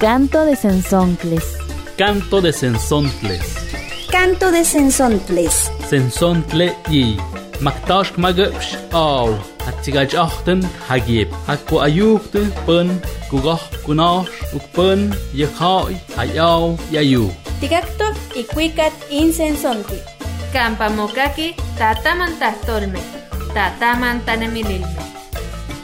Canto de Sensontles. Canto de Sensontles. Canto de Sensontles. Sensontle y Maktash magapsh aw. Hatsigaj achten hagib. Hakko ayukte pun kugoh kunash ukpun yekhai ayaw yayu. Tigacto y cuicat insensonti. Campamokaki tataman tahtolme. Tataman tanemililme.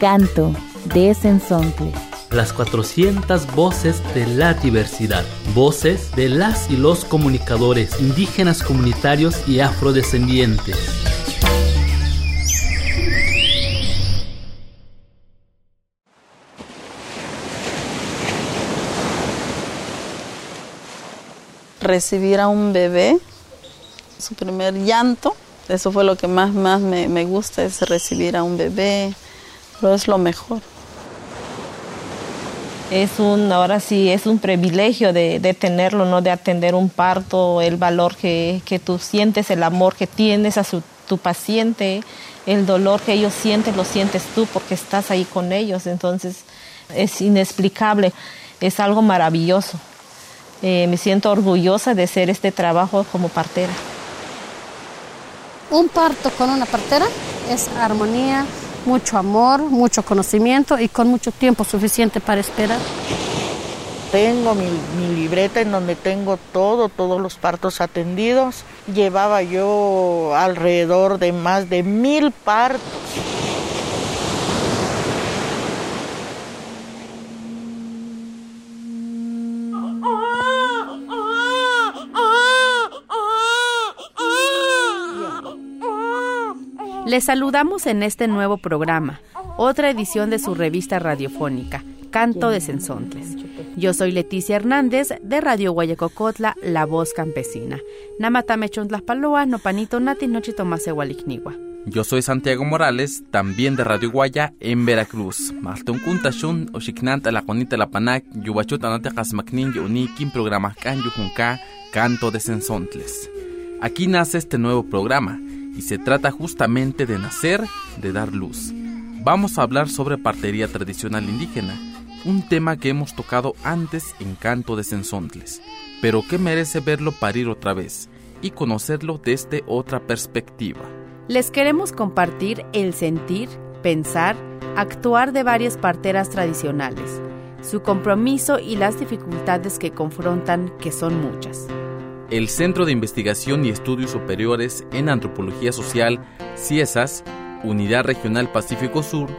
Canto de Sensontles. Las 400 voces de la diversidad. Voces de las y los comunicadores indígenas comunitarios y afrodescendientes. recibir a un bebé, su primer llanto. Eso fue lo que más, más me, me gusta, es recibir a un bebé, pero es lo mejor. Es un, ahora sí, es un privilegio de, de tenerlo, ¿no? De atender un parto, el valor que, que tú sientes, el amor que tienes a su, tu paciente, el dolor que ellos sienten, lo sientes tú porque estás ahí con ellos. Entonces, es inexplicable, es algo maravilloso. Eh, me siento orgullosa de hacer este trabajo como partera. Un parto con una partera es armonía, mucho amor, mucho conocimiento y con mucho tiempo suficiente para esperar. Tengo mi, mi, libreta en donde tengo todo, todos los partos atendidos. Llevaba yo alrededor de más de mil partos. Les saludamos en este nuevo programa, otra edición de su revista radiofónica, Canto de Sensontles. Yo soy Leticia Hernández de Radio Guayacocotla, La Voz Campesina. Namatame Paloa, Nopanito Nati Nochito Masehualicnigua. Yo soy Santiago Morales, también de Radio Guaya en Veracruz. Maltun kuntashun, oshiknanta la juanita la panac, yubachut anate kasmaknin yunikin programa kan yujunka, Canto de. Aquí nace este nuevo programa y se trata justamente de nacer, de dar luz. Vamos a hablar sobre partería tradicional indígena, un tema que hemos tocado antes en Canto de Sensontles, pero que merece verlo parir otra vez y conocerlo desde otra perspectiva. Les queremos compartir el sentir, pensar, actuar de varias parteras tradicionales, su compromiso y las dificultades que confrontan, que son muchas. El Centro de Investigación y Estudios Superiores en Antropología Social, CIESAS, Unidad Regional Pacífico Sur,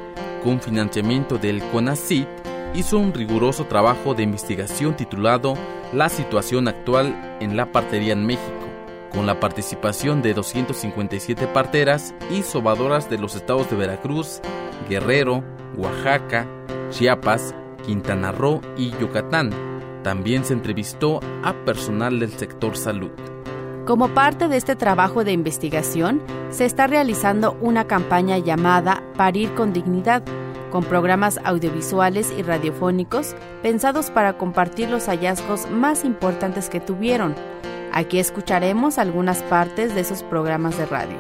con financiamiento del CONACYT, hizo un riguroso trabajo de investigación titulado La situación actual en la partería en México, con la participación de 257 parteras y sobadoras de los estados de Veracruz, Guerrero, Oaxaca, Chiapas, Quintana Roo y Yucatán. También se entrevistó a personal del sector salud. Como parte de este trabajo de investigación, se está realizando una campaña llamada Parir con Dignidad, con programas audiovisuales y radiofónicos pensados para compartir los hallazgos más importantes que tuvieron. Aquí escucharemos algunas partes de esos programas de radio.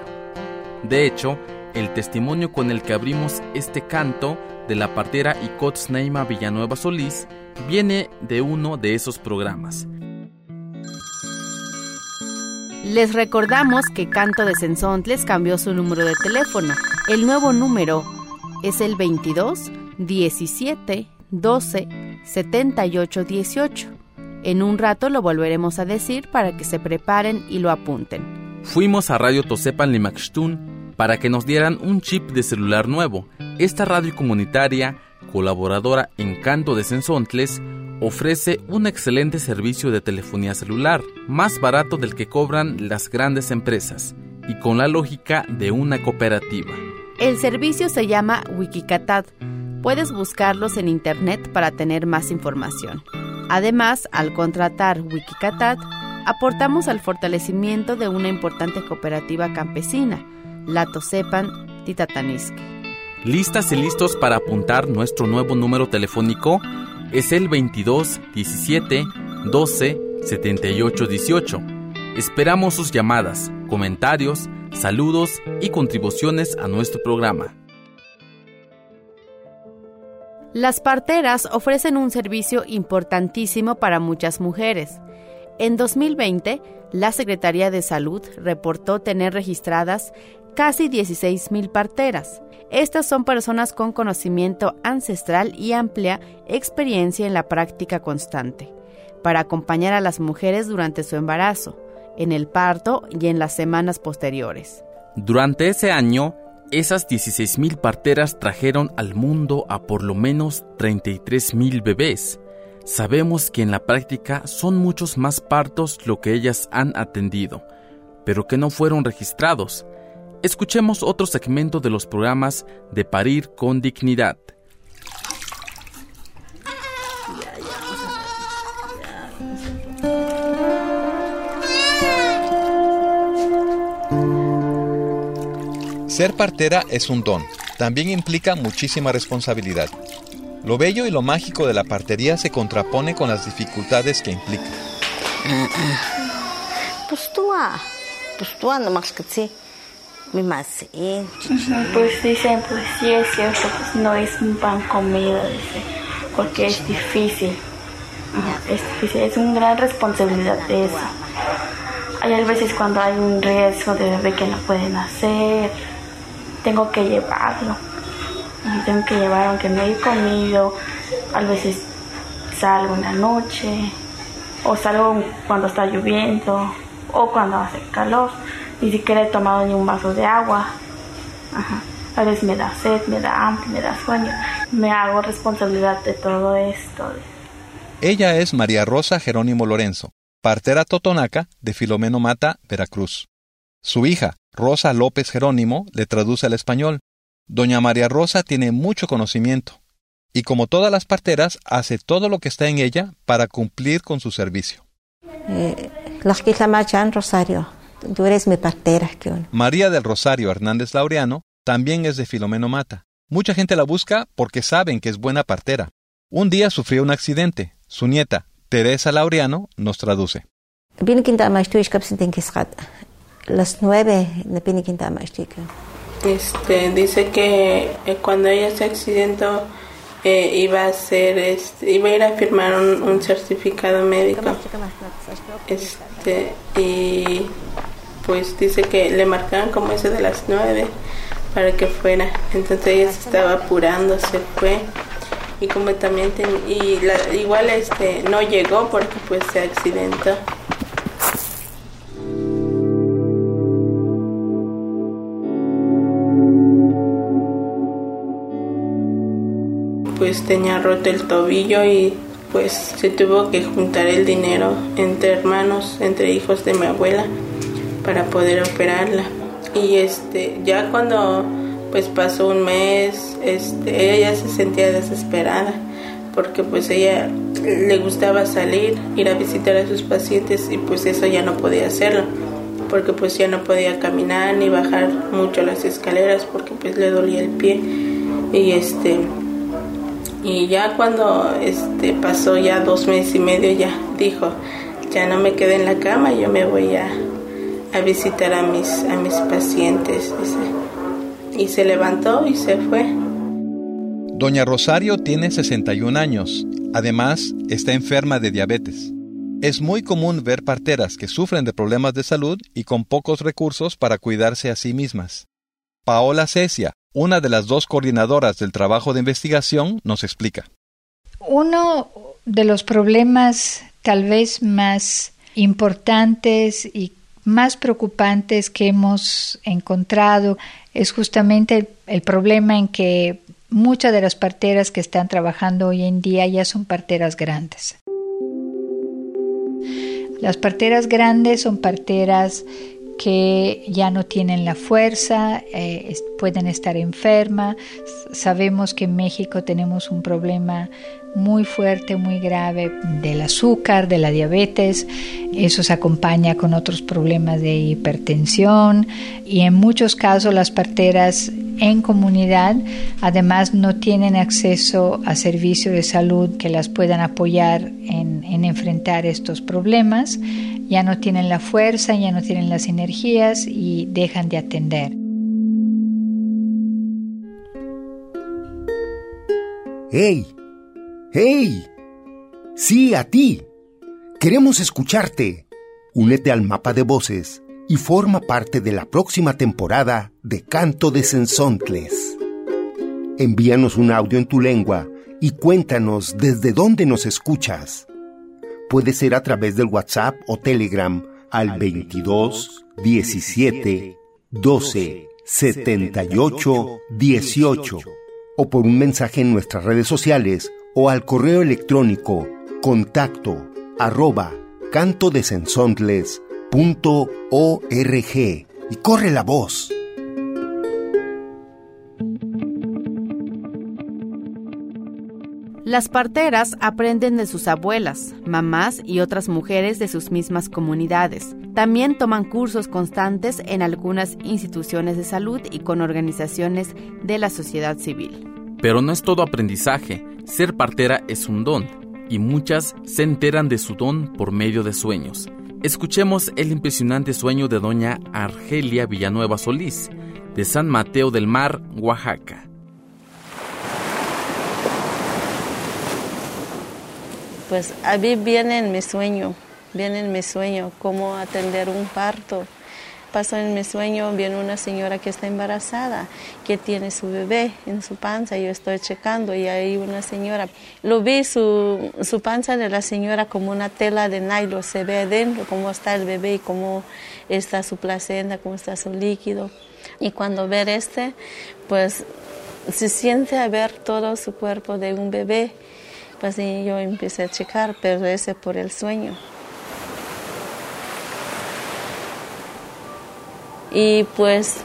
De hecho, el testimonio con el que abrimos este canto de la partera Icots Neima Villanueva Solís viene de uno de esos programas. Les recordamos que Canto de Sensontles cambió su número de teléfono. El nuevo número es el 22 17 12 78 18. En un rato lo volveremos a decir para que se preparen y lo apunten. Fuimos a Radio Tosepan Limaxtún para que nos dieran un chip de celular nuevo. Esta radio comunitaria, colaboradora en Canto de Sensontles, ofrece un excelente servicio de telefonía celular, más barato del que cobran las grandes empresas y con la lógica de una cooperativa. El servicio se llama Wikicatad. Puedes buscarlos en internet para tener más información. Además, al contratar Wikicatad, aportamos al fortalecimiento de una importante cooperativa campesina, la Tosepan Titatanisque. ¿Listas y listos para apuntar nuestro nuevo número telefónico? Es el 22 17 12 78 18. Esperamos sus llamadas, comentarios, saludos y contribuciones a nuestro programa. Las parteras ofrecen un servicio importantísimo para muchas mujeres. En 2020, la Secretaría de Salud reportó tener registradas casi 16.000 parteras. Estas son personas con conocimiento ancestral y amplia experiencia en la práctica constante, para acompañar a las mujeres durante su embarazo, en el parto y en las semanas posteriores. Durante ese año, esas 16.000 parteras trajeron al mundo a por lo menos 33.000 bebés. Sabemos que en la práctica son muchos más partos lo que ellas han atendido, pero que no fueron registrados. Escuchemos otro segmento de los programas de Parir con Dignidad. Ser partera es un don, también implica muchísima responsabilidad. Lo bello y lo mágico de la partería se contrapone con las dificultades que implica. Mi más Pues dicen, pues sí es cierto, pues no es un pan comido, dice, porque es difícil. Es difícil, es una gran responsabilidad de eso. Hay veces cuando hay un riesgo de bebé que no pueden hacer, tengo que llevarlo. Tengo que llevar aunque no he comido. A veces salgo en la noche o salgo cuando está lloviendo o cuando hace calor. Ni siquiera he tomado ni un vaso de agua. A veces me da sed, me da hambre, me da sueño. Me hago responsabilidad de todo esto. Ella es María Rosa Jerónimo Lorenzo, partera totonaca de Filomeno Mata, Veracruz. Su hija, Rosa López Jerónimo, le traduce al español. Doña María Rosa tiene mucho conocimiento y como todas las parteras hace todo lo que está en ella para cumplir con su servicio. Eh, Rosario, tú eres mi partera. María del Rosario Hernández Laureano también es de Filomeno Mata. Mucha gente la busca porque saben que es buena partera. Un día sufrió un accidente. Su nieta, Teresa Laureano, nos traduce las nueve de Este, dice que eh, cuando ella se accidentó eh, iba a hacer, este, iba a ir a firmar un, certificado médico. Este, y pues dice que le marcaban como ese de las nueve para que fuera. Entonces ella se estaba apurando, se fue y como también y igual este no llegó porque pues se accidentó. pues tenía roto el tobillo y pues se tuvo que juntar el dinero entre hermanos, entre hijos de mi abuela para poder operarla. Y este, ya cuando pues pasó un mes, este, ella se sentía desesperada porque pues ella le gustaba salir, ir a visitar a sus pacientes y pues eso ya no podía hacerlo porque pues ya no podía caminar ni bajar mucho las escaleras porque pues le dolía el pie y este y ya cuando este, pasó ya dos meses y medio, ya dijo, ya no me quedé en la cama, yo me voy a, a visitar a mis, a mis pacientes. Y se levantó y se fue. Doña Rosario tiene 61 años. Además, está enferma de diabetes. Es muy común ver parteras que sufren de problemas de salud y con pocos recursos para cuidarse a sí mismas. Paola Cecia, una de las dos coordinadoras del trabajo de investigación nos explica. Uno de los problemas tal vez más importantes y más preocupantes que hemos encontrado es justamente el, problema en que muchas de las parteras que están trabajando hoy en día ya son parteras grandes. Las parteras grandes son parteras que ya no tienen la fuerza, eh, pueden estar enfermas. Sabemos que en México tenemos un problema muy fuerte, muy grave del azúcar, de la diabetes. Eso se acompaña con otros problemas de hipertensión y en muchos casos las parteras en comunidad además no tienen acceso a servicios de salud que las puedan apoyar en, en enfrentar estos problemas ya no tienen la fuerza, ya no tienen las energías y dejan de atender. ¡Hey! ¡Hey! Sí, a ti. Queremos escucharte. Únete al mapa de voces y forma parte de la próxima temporada de Canto de Sensontles. Envíanos un audio en tu lengua y cuéntanos desde dónde nos escuchas. Puede ser a través del WhatsApp o Telegram al 22 17 12 78 18 o por un mensaje en nuestras redes sociales o al correo electrónico contacto arroba cantodesensontles.org y corre la voz. Las parteras aprenden de sus abuelas, mamás y otras mujeres de sus mismas comunidades. También toman cursos constantes en algunas instituciones de salud y con organizaciones de la sociedad civil. Pero no es todo aprendizaje. Ser partera es un don, y muchas se enteran de su don por medio de sueños. Escuchemos el impresionante sueño de doña Argelia Villanueva Solís, de San Mateo del Mar, Oaxaca. Pues a mí viene en mi sueño, viene en mi sueño cómo atender un parto. Pasó en mi sueño, viene una señora que está embarazada, que tiene su bebé en su panza, yo estoy checando y hay una señora, lo vi su, su panza de la señora como una tela de nylon, se ve adentro cómo está el bebé y cómo está su placenta, cómo está su líquido. Y cuando ver este, pues se siente a ver todo su cuerpo de un bebé pues yo empecé a checar, pero ese por el sueño. Y pues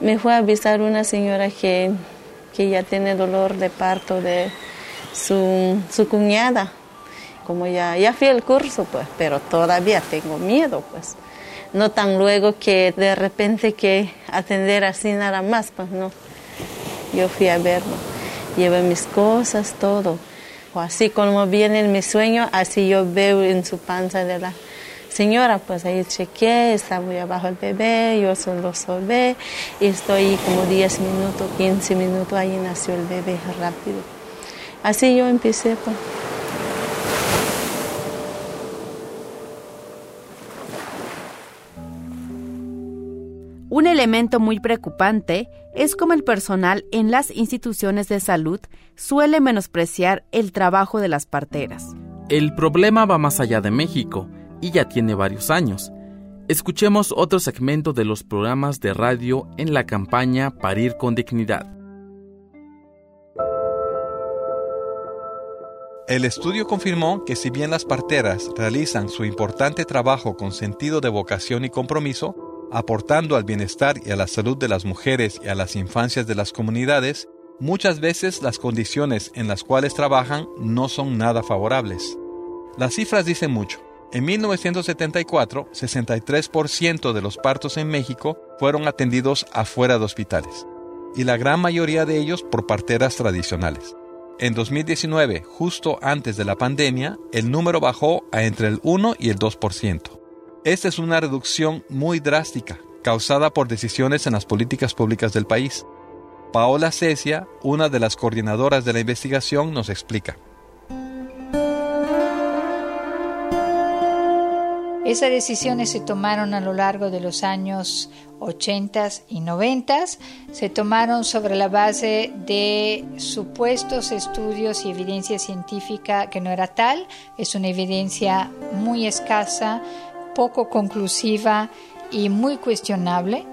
me fue a avisar una señora que, que ya tiene dolor de parto de su, su cuñada. Como ya, ya fui al curso, pues, pero todavía tengo miedo, pues. No tan luego que de repente que atender así nada más, pues no. Yo fui a verlo. Llevé mis cosas, todo así como viene en mi sueño, así yo veo en su panza de la señora, pues ahí chequeé, está muy abajo el bebé, yo solo solvé y estoy como 10 minutos, 15 minutos, ahí nació el bebé rápido. Así yo empecé. Pues. Un elemento muy preocupante es como el personal en las instituciones de salud suele menospreciar el trabajo de las parteras. El problema va más allá de México y ya tiene varios años. Escuchemos otro segmento de los programas de radio en la campaña Parir con Dignidad. El estudio confirmó que si bien las parteras realizan su importante trabajo con sentido de vocación y compromiso, aportando al bienestar y a la salud de las mujeres y a las infancias de las comunidades, muchas veces las condiciones en las cuales trabajan no son nada favorables. Las cifras dicen mucho. En 1974, 63% de los partos en México fueron atendidos afuera de hospitales, y la gran mayoría de ellos por parteras tradicionales. En 2019, justo antes de la pandemia, el número bajó a entre el 1 y el 2%. Esta es una reducción muy drástica, causada por decisiones en las políticas públicas del país. Paola Cecia, una de las coordinadoras de la investigación, nos explica. Esas decisiones se tomaron a lo largo de los años 80 y 90, se tomaron sobre la base de supuestos estudios y evidencia científica que no era tal, es una evidencia muy escasa poco conclusiva y muy cuestionable.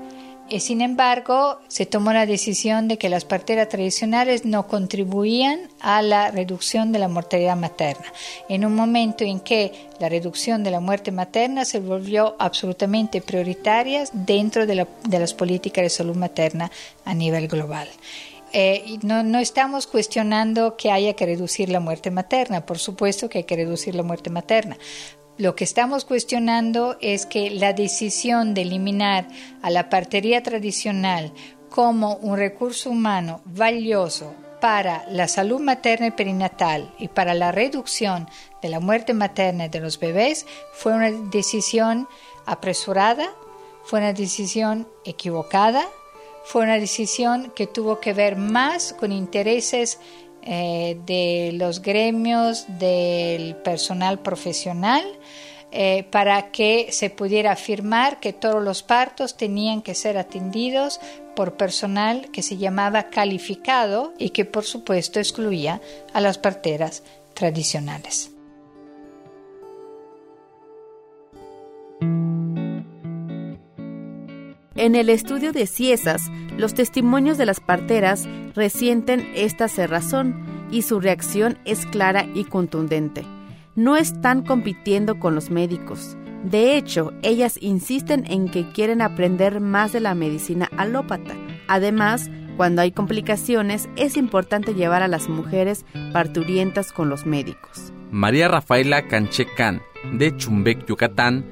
Y sin embargo, se tomó la decisión de que las parteras tradicionales no contribuían a la reducción de la mortalidad materna, en un momento en que la reducción de la muerte materna se volvió absolutamente prioritaria dentro de, las políticas de salud materna a nivel global. Eh, no, no, estamos cuestionando que haya que reducir la muerte materna, por supuesto que hay que reducir la muerte materna, lo que estamos cuestionando es que la decisión de eliminar a la partería tradicional como un recurso humano valioso para la salud materna y perinatal y para la reducción de la muerte materna de los bebés fue una decisión apresurada, fue una decisión equivocada, fue una decisión que tuvo que ver más con intereses eh, de los gremios del personal profesional eh, para que se pudiera afirmar que todos los partos tenían que ser atendidos por personal que se llamaba calificado y que por supuesto excluía a las parteras tradicionales. En el estudio de Ciesas, los testimonios de las parteras resienten esta cerrazón y su reacción es clara y contundente. No están compitiendo con los médicos. De hecho, ellas insisten en que quieren aprender más de la medicina alópata. Además, cuando hay complicaciones, es importante llevar a las mujeres parturientas con los médicos. María Rafaela Canchecán, de Chumbec, Yucatán,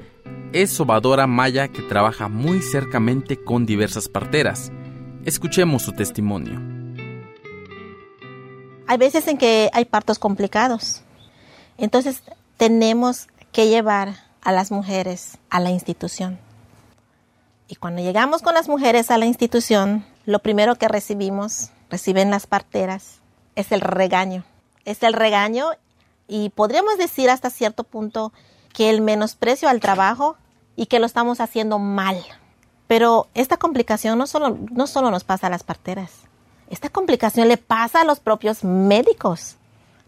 es sobadora maya que trabaja muy cercamente con diversas parteras. Escuchemos su testimonio. Hay veces en que hay partos complicados. Entonces tenemos que llevar a las mujeres a la institución. Y cuando llegamos con las mujeres a la institución, lo primero que recibimos, reciben las parteras, es el regaño. Es el regaño y podríamos decir hasta cierto punto que el menosprecio al trabajo y que lo estamos haciendo mal. Pero esta complicación no solo, no solo nos pasa a las parteras, esta complicación le pasa a los propios médicos.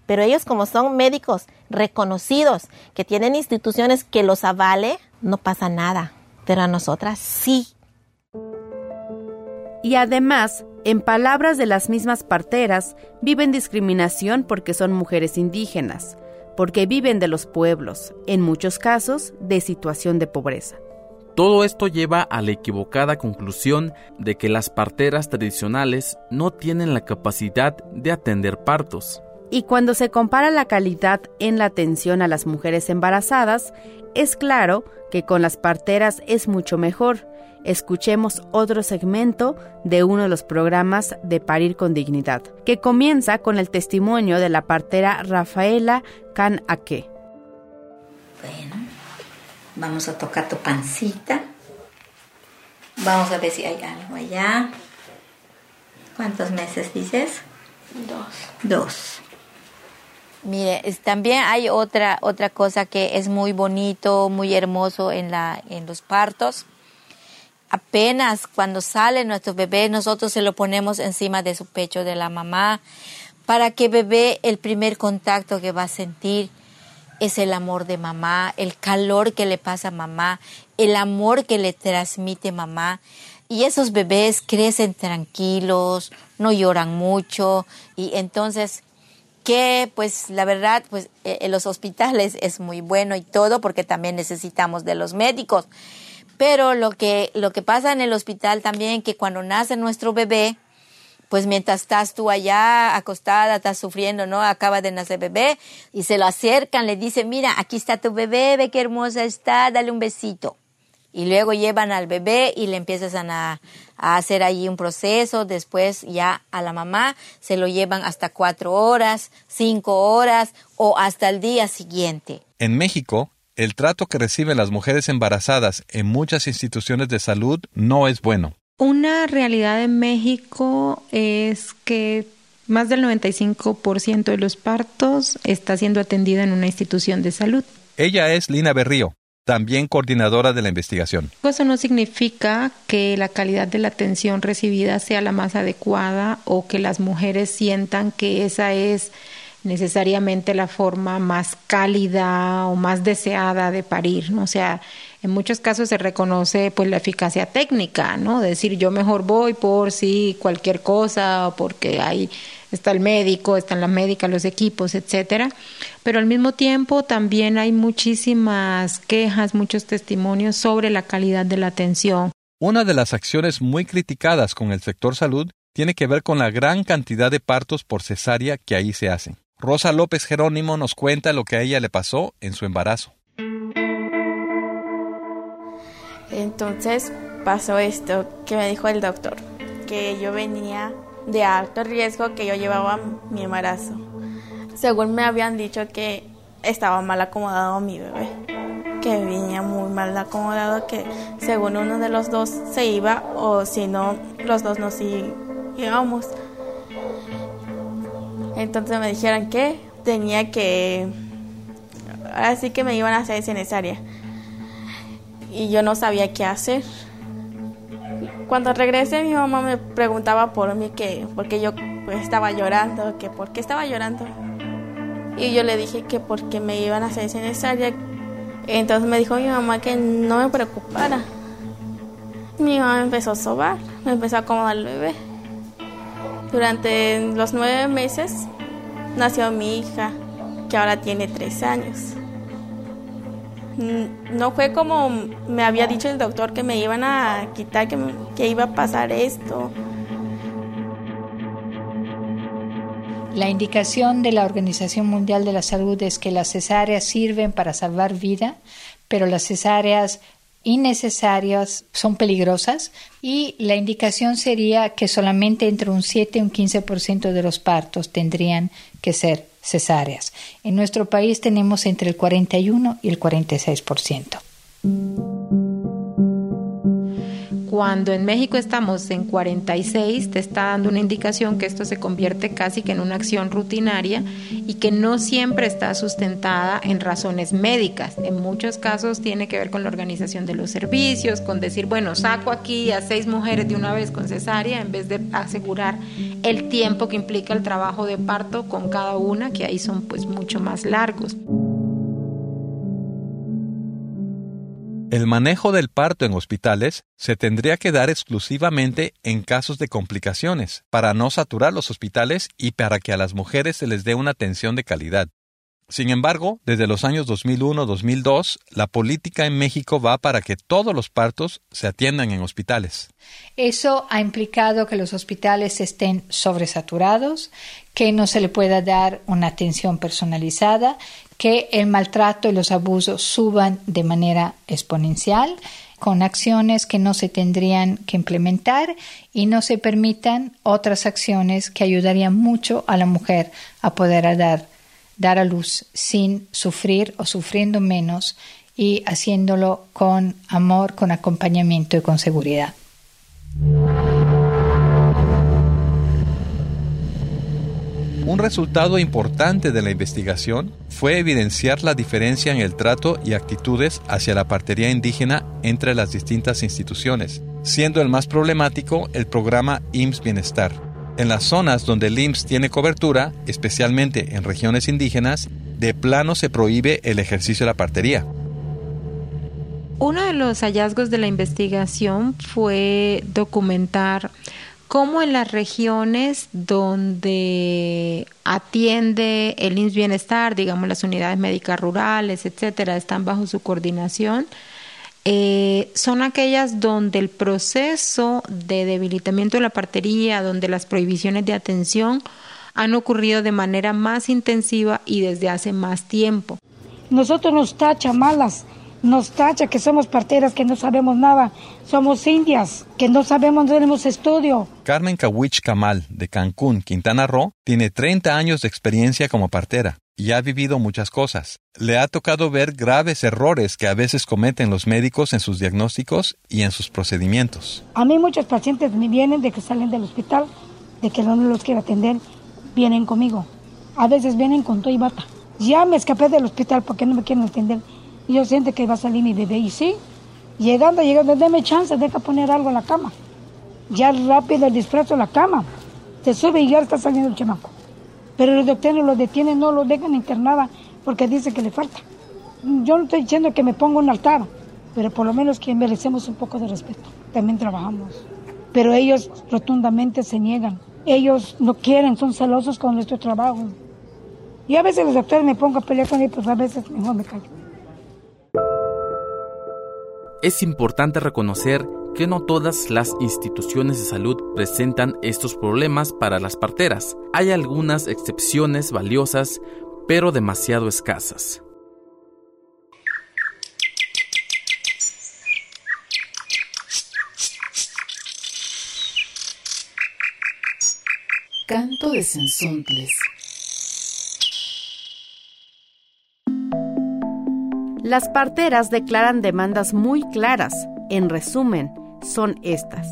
Pero ellos como son médicos reconocidos, que tienen instituciones que los avale, no pasa nada. Pero a nosotras sí. Y además, en palabras de las mismas parteras, viven discriminación porque son mujeres indígenas porque viven de los pueblos, en muchos casos de situación de pobreza. Todo esto lleva a la equivocada conclusión de que las parteras tradicionales no tienen la capacidad de atender partos. Y cuando se compara la calidad en la atención a las mujeres embarazadas, es claro que con las parteras es mucho mejor, escuchemos otro segmento de uno de los programas de Parir con Dignidad, que comienza con el testimonio de la partera Rafaela Can Aque. Bueno, vamos a tocar tu pancita. Vamos a ver si hay algo allá. ¿Cuántos meses dices? Dos. Dos. Mire, también hay otra otra cosa que es muy bonito, muy hermoso en la en los partos apenas cuando sale nuestro bebé, nosotros se lo ponemos encima de su pecho de la mamá para que bebé el primer contacto que va a sentir es el amor de mamá, el calor que le pasa a mamá, el amor que le transmite mamá. Y esos bebés crecen tranquilos, no lloran mucho y entonces que pues la verdad pues e, en los hospitales es muy bueno y todo porque también necesitamos de los médicos pero lo que, lo que pasa en el hospital también, que cuando nace nuestro bebé, pues mientras estás tú allá acostada, estás sufriendo, ¿no? Acaba de nacer bebé y se lo acercan, le dicen, mira, aquí está tu bebé, ve qué hermosa está, dale un besito. Y luego llevan al bebé y le empiezan a, a hacer allí un proceso. Después ya a la mamá se lo llevan hasta cuatro horas, cinco horas o hasta el día siguiente. En México, el trato que reciben las mujeres embarazadas en muchas instituciones de salud no es bueno. Una realidad en México es que más del 95% de los partos está siendo atendida en una institución de salud. Ella es Lina Berrío, también coordinadora de la investigación. Eso no significa que la calidad de la atención recibida sea la más adecuada o que las mujeres sientan que esa es necesariamente la forma más cálida o más deseada de parir, ¿no? O sea, en muchos casos se reconoce pues la eficacia técnica, ¿no? Decir yo mejor voy por si cualquier cosa, porque ahí está el médico, están la médica, los equipos, etcétera. Pero al mismo tiempo también hay muchísimas quejas, muchos testimonios sobre la calidad de la atención. Una de las acciones muy criticadas con el sector salud tiene que ver con la gran cantidad de partos por cesárea que ahí se hacen. Rosa López Jerónimo nos cuenta lo que a ella le pasó en su embarazo. Entonces pasó esto que me dijo el doctor, que yo venía de alto riesgo, que yo llevaba mi embarazo. Según me habían dicho que estaba mal acomodado mi bebé, que venía muy mal acomodado, que según uno de los dos se iba o si no, los dos nos íbamos. Entonces me dijeron que tenía que, así que me iban a hacer cesárea. Y yo no sabía qué hacer. Cuando regresé mi mamá me preguntaba por mí que porque yo estaba llorando, que por qué estaba llorando. Y yo le dije que porque me iban a hacer cesárea. Entonces me dijo mi mamá que no me preocupara. Mi mamá empezó a sobar, me empezó a acomodar el bebé. Durante los nueve meses nació mi hija, que ahora tiene tres años. Mm, no fue como me había dicho el doctor que me iban a quitar, que, que iba a pasar esto. La indicación de la Organización Mundial de la Salud es que las cesáreas sirven para salvar vida, pero las cesáreas innecesarias son peligrosas y la indicación sería que solamente entre un 7 y un 15% de los partos tendrían que ser cesáreas. En nuestro país tenemos entre el 41 y el 46%. Cuando en México estamos en 46, te está dando una indicación que esto se convierte casi que en una acción rutinaria y que no siempre está sustentada en razones médicas. En muchos casos tiene que ver con la organización de los servicios, con decir, bueno, saco aquí a seis mujeres de una vez con cesárea en vez de asegurar el tiempo que implica el trabajo de parto con cada una, que ahí son pues mucho más largos. El manejo del parto en hospitales se tendría que dar exclusivamente en casos de complicaciones, para no saturar los hospitales y para que a las mujeres se les dé una atención de calidad. Sin embargo, desde los años 2001-2002, la política en México va para que todos los partos se atiendan en hospitales. Eso ha implicado que los hospitales estén sobresaturados, que no se le pueda dar una atención personalizada, que el maltrato y los abusos suban de manera exponencial con acciones que no se tendrían que implementar y no se permitan otras acciones que ayudarían mucho a la mujer a poder dar dar a luz sin sufrir o sufriendo menos y haciéndolo con amor, con acompañamiento y con seguridad. Un resultado importante de la investigación fue evidenciar la diferencia en el trato y actitudes hacia la partería indígena entre las distintas instituciones, siendo el más problemático el programa IMSS Bienestar, en las zonas donde el IMSS tiene cobertura, especialmente en regiones indígenas, de plano se prohíbe el ejercicio de la partería. Uno de los hallazgos de la investigación fue documentar cómo en las regiones donde atiende el IMSS Bienestar, digamos las unidades médicas rurales, etcétera, están bajo su coordinación, eh, son aquellas donde el proceso de debilitamiento de la partería, donde las prohibiciones de atención han ocurrido de manera más intensiva y desde hace más tiempo. Nosotros nos tacha malas, nos tacha que somos parteras, que no sabemos nada, somos indias, que no sabemos, no tenemos estudio. Carmen Kawich Kamal, de Cancún, Quintana Roo, tiene 30 años de experiencia como partera y ha vivido muchas cosas. Le ha tocado ver graves errores que a veces cometen los médicos en sus diagnósticos y en sus procedimientos. A mí muchos pacientes me vienen de que salen del hospital, de que no los quiero atender, vienen conmigo. A veces vienen con todo y bata. Ya me escapé del hospital porque no me quieren atender. Y yo siento que va a salir mi bebé. Y sí, llegando, llegando, déme chance, deja poner algo en la cama. Ya rápido el disfrazo la cama. Se sube y ya está saliendo el chamaco. Pero los doctores lo detienen, no lo dejan internada porque dicen que le falta. Yo no estoy diciendo que me ponga un altar, pero por lo menos que merecemos un poco de respeto. También trabajamos. Pero ellos rotundamente se niegan. Ellos no quieren, son celosos con nuestro trabajo. Y a veces los doctores me pongo a pelear con ellos, pues a veces mejor me callo. Es importante reconocer que no todas las instituciones de salud presentan estos problemas para las parteras. Hay algunas excepciones valiosas, pero demasiado escasas. Canto de Sensontles. Las parteras declaran demandas muy claras. En resumen, son estas.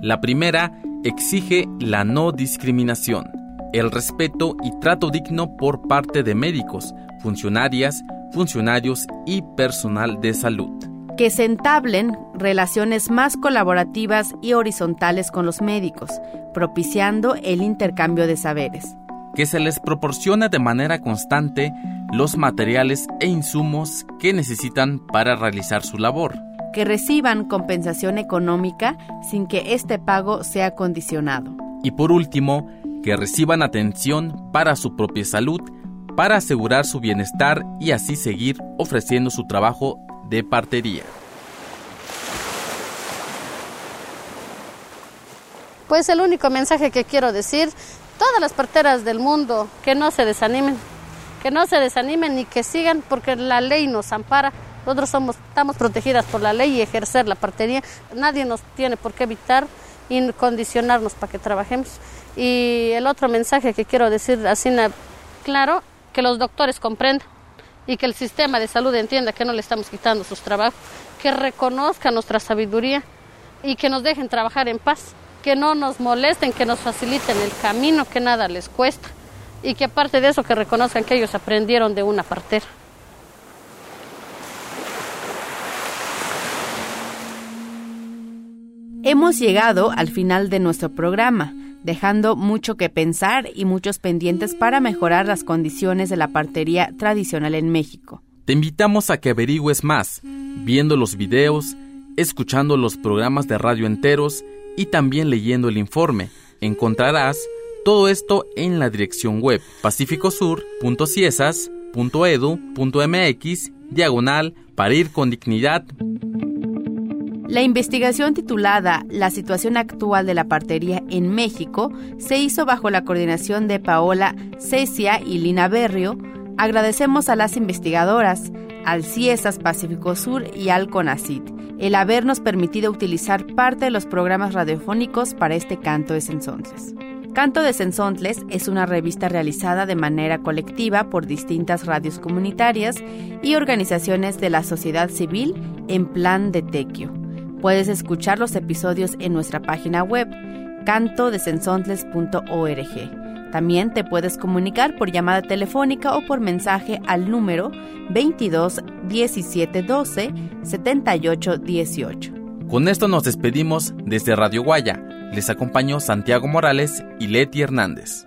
La primera exige la no discriminación. el respeto y trato digno por parte de médicos, funcionarias, funcionarios y personal de salud. Que se entablen relaciones más colaborativas y horizontales con los médicos, propiciando el intercambio de saberes. Que se les proporcione de manera constante los materiales e insumos que necesitan para realizar su labor. Que reciban compensación económica sin que este pago sea condicionado. Y por último, que reciban atención para su propia salud, para asegurar su bienestar y así seguir ofreciendo su trabajo de partería. Pues el único mensaje que quiero decir, todas las parteras del mundo, que no se desanimen, que no se desanimen y que sigan porque la ley nos ampara. Nosotros somos, estamos protegidas por la ley y ejercer la partería. Nadie nos tiene por qué evitar y condicionarnos para que trabajemos. Y el otro mensaje que quiero decir así claro, que los doctores comprendan y que el sistema de salud entienda que no le estamos quitando sus trabajos, que reconozca nuestra sabiduría y que nos dejen trabajar en paz, que no nos molesten, que nos faciliten el camino, que nada les cuesta y que aparte de eso que reconozcan que ellos aprendieron de una partera. Hemos llegado al final de nuestro programa, dejando mucho que pensar y muchos pendientes para mejorar las condiciones de la partería tradicional en México. Te invitamos a que averigües más, viendo los videos, escuchando los programas de radio enteros y también leyendo el informe. Encontrarás todo esto en la dirección web pacificosur.ciesas.edu.mx diagonal para ir con dignidad. La investigación titulada La situación actual de la partería en México se hizo bajo la coordinación de Paola Cecia y Lina Berrio. Agradecemos a las investigadoras, al CIESAS Pacífico Sur y al CONACIT el habernos permitido utilizar parte de los programas radiofónicos para este canto de Sensontles. Canto de Sensontles es una revista realizada de manera colectiva por distintas radios comunitarias y organizaciones de la sociedad civil en plan de tequio Puedes escuchar los episodios en nuestra página web cantodesensontles.org. También te puedes comunicar por llamada telefónica o por mensaje al número 22 17 12 78 18. Con esto nos despedimos desde Radio Guaya. Les acompañó Santiago Morales y Leti Hernández.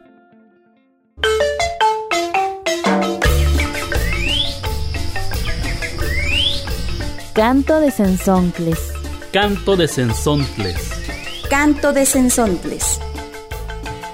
Canto de Sensontles. Canto de Sensontles. Canto de Sensontles.